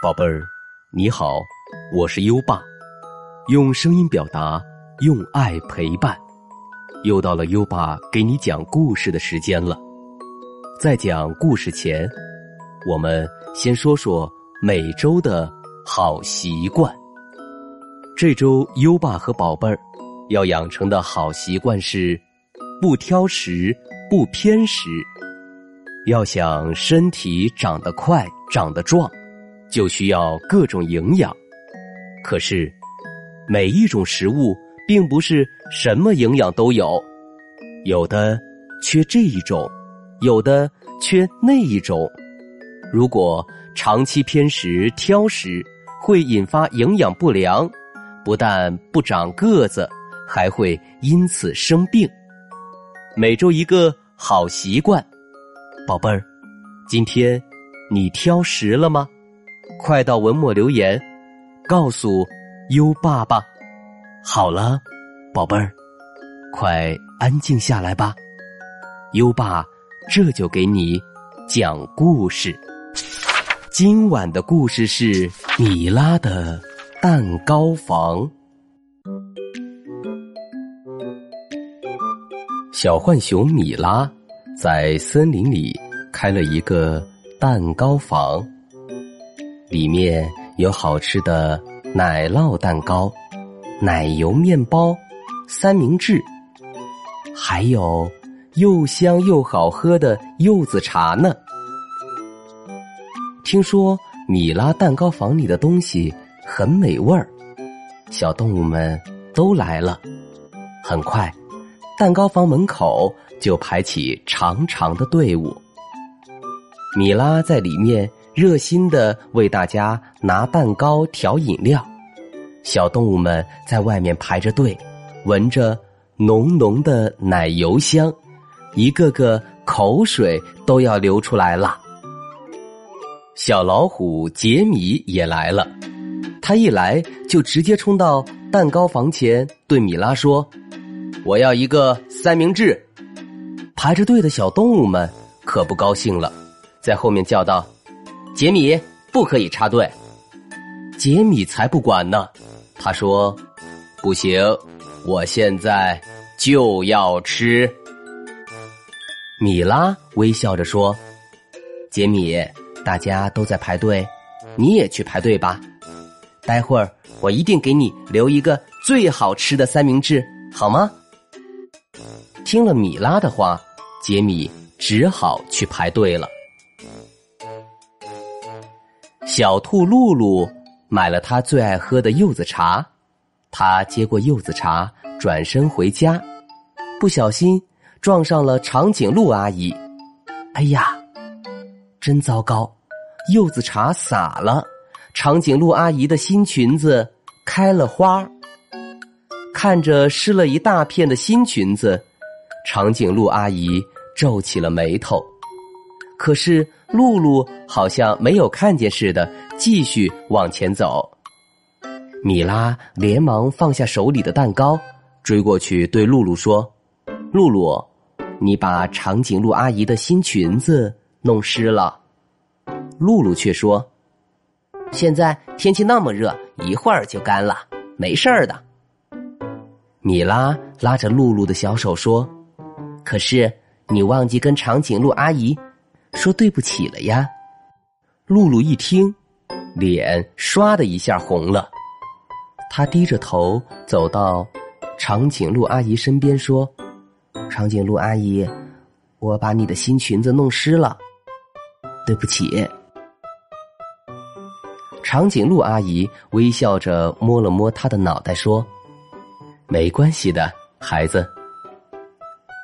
宝贝儿，你好，我是优爸，用声音表达，用爱陪伴，又到了优爸给你讲故事的时间了。在讲故事前，我们先说说每周的好习惯。这周优爸和宝贝儿要养成的好习惯是不挑食、不偏食。要想身体长得快、长得壮。就需要各种营养，可是每一种食物并不是什么营养都有，有的缺这一种，有的缺那一种。如果长期偏食、挑食，会引发营养不良，不但不长个子，还会因此生病。每周一个好习惯，宝贝儿，今天你挑食了吗？快到文末留言，告诉优爸爸。好了，宝贝儿，快安静下来吧。优爸这就给你讲故事。今晚的故事是米拉的蛋糕房。小浣熊米拉在森林里开了一个蛋糕房。里面有好吃的奶酪蛋糕、奶油面包、三明治，还有又香又好喝的柚子茶呢。听说米拉蛋糕房里的东西很美味儿，小动物们都来了。很快，蛋糕房门口就排起长长的队伍。米拉在里面。热心的为大家拿蛋糕、调饮料，小动物们在外面排着队，闻着浓浓的奶油香，一个个口水都要流出来了。小老虎杰米也来了，他一来就直接冲到蛋糕房前，对米拉说：“我要一个三明治。”排着队的小动物们可不高兴了，在后面叫道。杰米不可以插队，杰米才不管呢。他说：“不行，我现在就要吃。”米拉微笑着说：“杰米，大家都在排队，你也去排队吧。待会儿我一定给你留一个最好吃的三明治，好吗？”听了米拉的话，杰米只好去排队了。小兔露露买了他最爱喝的柚子茶，他接过柚子茶，转身回家，不小心撞上了长颈鹿阿姨。哎呀，真糟糕！柚子茶洒了，长颈鹿阿姨的新裙子开了花。看着湿了一大片的新裙子，长颈鹿阿姨皱起了眉头。可是。露露好像没有看见似的，继续往前走。米拉连忙放下手里的蛋糕，追过去对露露说：“露露，你把长颈鹿阿姨的新裙子弄湿了。”露露却说：“现在天气那么热，一会儿就干了，没事儿的。”米拉拉着露露的小手说：“可是你忘记跟长颈鹿阿姨。”说对不起了呀，露露一听，脸唰的一下红了。她低着头走到长颈鹿阿姨身边，说：“长颈鹿阿姨，我把你的新裙子弄湿了，对不起。”长颈鹿阿姨微笑着摸了摸她的脑袋，说：“没关系的，孩子。”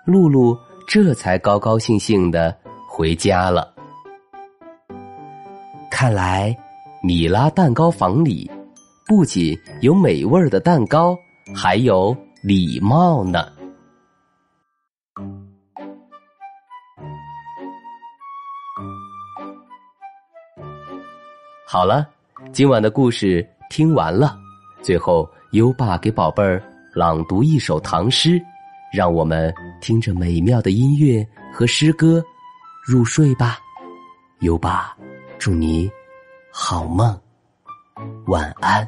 露露这才高高兴兴的。回家了。看来，米拉蛋糕房里不仅有美味的蛋糕，还有礼貌呢。好了，今晚的故事听完了。最后，优爸给宝贝儿朗读一首唐诗，让我们听着美妙的音乐和诗歌。入睡吧，优爸，祝你好梦。晚安。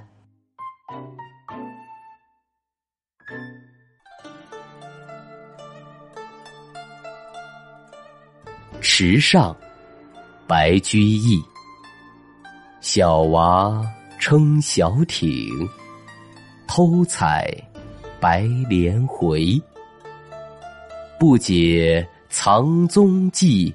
池上，白居易。小娃撑小艇，偷采白莲回。不解藏踪迹，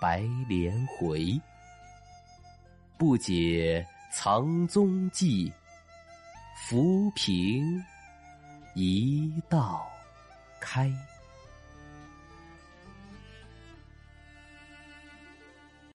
白莲回。不解藏踪迹，浮萍一道开。